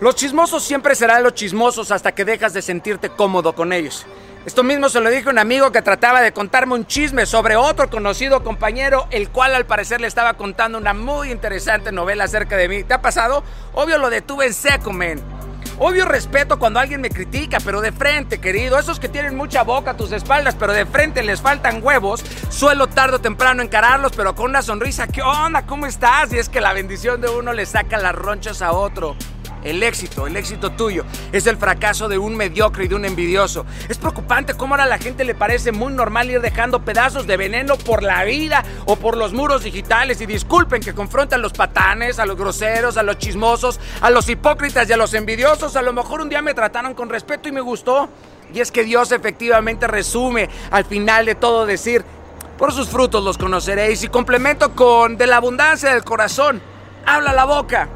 Los chismosos siempre serán los chismosos hasta que dejas de sentirte cómodo con ellos. Esto mismo se lo dijo un amigo que trataba de contarme un chisme sobre otro conocido compañero, el cual al parecer le estaba contando una muy interesante novela acerca de mí. ¿Te ha pasado? Obvio lo detuve en seco, men. Obvio respeto cuando alguien me critica, pero de frente, querido. Esos que tienen mucha boca a tus espaldas, pero de frente les faltan huevos. Suelo tarde o temprano encararlos, pero con una sonrisa. ¿Qué onda? ¿Cómo estás? Y es que la bendición de uno le saca las ronchas a otro. El éxito, el éxito tuyo, es el fracaso de un mediocre y de un envidioso. Es preocupante cómo ahora a la gente le parece muy normal ir dejando pedazos de veneno por la vida o por los muros digitales. Y disculpen que confrontan a los patanes, a los groseros, a los chismosos, a los hipócritas y a los envidiosos. A lo mejor un día me trataron con respeto y me gustó. Y es que Dios efectivamente resume al final de todo decir, por sus frutos los conoceréis. Y complemento con de la abundancia del corazón. Habla la boca.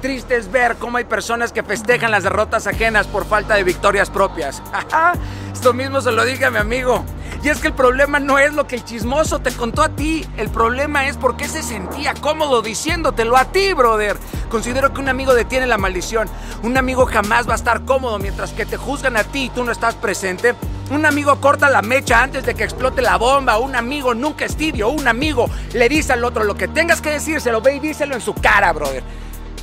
Triste es ver cómo hay personas que festejan las derrotas ajenas por falta de victorias propias. Esto mismo se lo dije a mi amigo. Y es que el problema no es lo que el chismoso te contó a ti. El problema es por qué se sentía cómodo diciéndotelo a ti, brother. Considero que un amigo detiene la maldición. Un amigo jamás va a estar cómodo mientras que te juzgan a ti y tú no estás presente. Un amigo corta la mecha antes de que explote la bomba. Un amigo nunca es tibio. Un amigo le dice al otro lo que tengas que decírselo, ve y díselo en su cara, brother.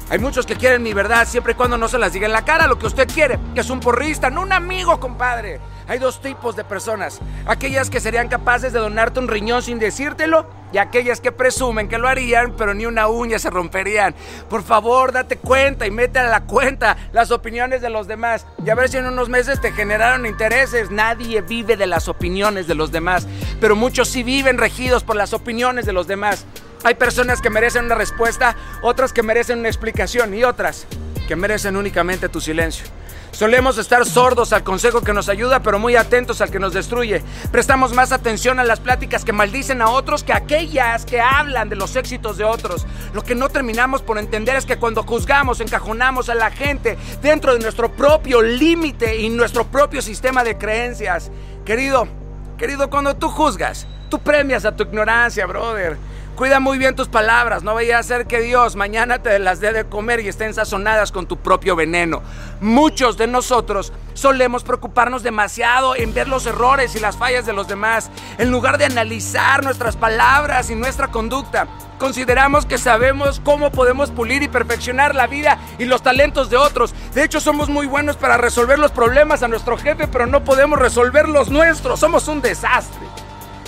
Hay muchos que quieren mi verdad siempre y cuando no se las diga en la cara lo que usted quiere, es un porrista, no un amigo, compadre. Hay dos tipos de personas. Aquellas que serían capaces de donarte un riñón sin decírtelo y aquellas que presumen que lo harían, pero ni una uña se romperían. Por favor, date cuenta y mete a la cuenta las opiniones de los demás. Y a ver si en unos meses te generaron intereses. Nadie vive de las opiniones de los demás, pero muchos sí viven regidos por las opiniones de los demás. Hay personas que merecen una respuesta, otras que merecen una explicación y otras que merecen únicamente tu silencio. Solemos estar sordos al consejo que nos ayuda, pero muy atentos al que nos destruye. Prestamos más atención a las pláticas que maldicen a otros que a aquellas que hablan de los éxitos de otros. Lo que no terminamos por entender es que cuando juzgamos, encajonamos a la gente dentro de nuestro propio límite y nuestro propio sistema de creencias. Querido, querido, cuando tú juzgas, tú premias a tu ignorancia, brother. Cuida muy bien tus palabras, no vaya a ser que Dios mañana te las dé de comer y estén sazonadas con tu propio veneno. Muchos de nosotros solemos preocuparnos demasiado en ver los errores y las fallas de los demás, en lugar de analizar nuestras palabras y nuestra conducta. Consideramos que sabemos cómo podemos pulir y perfeccionar la vida y los talentos de otros. De hecho, somos muy buenos para resolver los problemas a nuestro jefe, pero no podemos resolver los nuestros. Somos un desastre.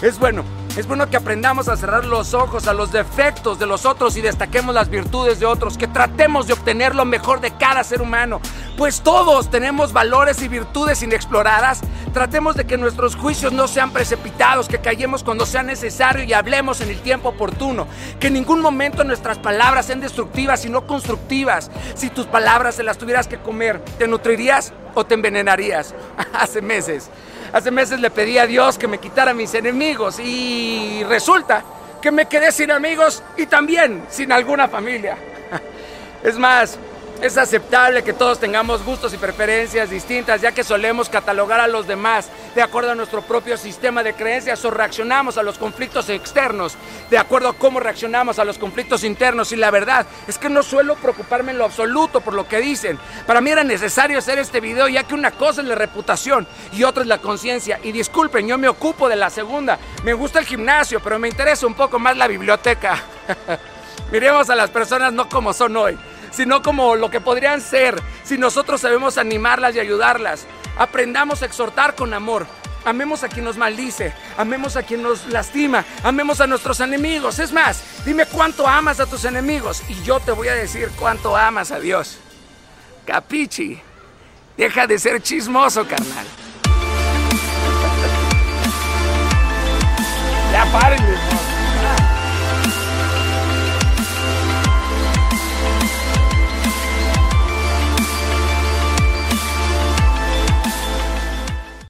Es bueno es bueno que aprendamos a cerrar los ojos a los defectos de los otros y destaquemos las virtudes de otros, que tratemos de obtener lo mejor de cada ser humano, pues todos tenemos valores y virtudes inexploradas. Tratemos de que nuestros juicios no sean precipitados, que callemos cuando sea necesario y hablemos en el tiempo oportuno, que en ningún momento nuestras palabras sean destructivas, sino constructivas. Si tus palabras se las tuvieras que comer, ¿te nutrirías o te envenenarías? Hace meses Hace meses le pedí a Dios que me quitara mis enemigos y resulta que me quedé sin amigos y también sin alguna familia. Es más, es aceptable que todos tengamos gustos y preferencias distintas, ya que solemos catalogar a los demás de acuerdo a nuestro propio sistema de creencias o reaccionamos a los conflictos externos de acuerdo a cómo reaccionamos a los conflictos internos. Y la verdad es que no suelo preocuparme en lo absoluto por lo que dicen. Para mí era necesario hacer este video, ya que una cosa es la reputación y otra es la conciencia. Y disculpen, yo me ocupo de la segunda. Me gusta el gimnasio, pero me interesa un poco más la biblioteca. Miremos a las personas no como son hoy sino como lo que podrían ser si nosotros sabemos animarlas y ayudarlas. Aprendamos a exhortar con amor. Amemos a quien nos maldice, amemos a quien nos lastima, amemos a nuestros enemigos. Es más, dime cuánto amas a tus enemigos y yo te voy a decir cuánto amas a Dios. Capichi, deja de ser chismoso, carnal. Ya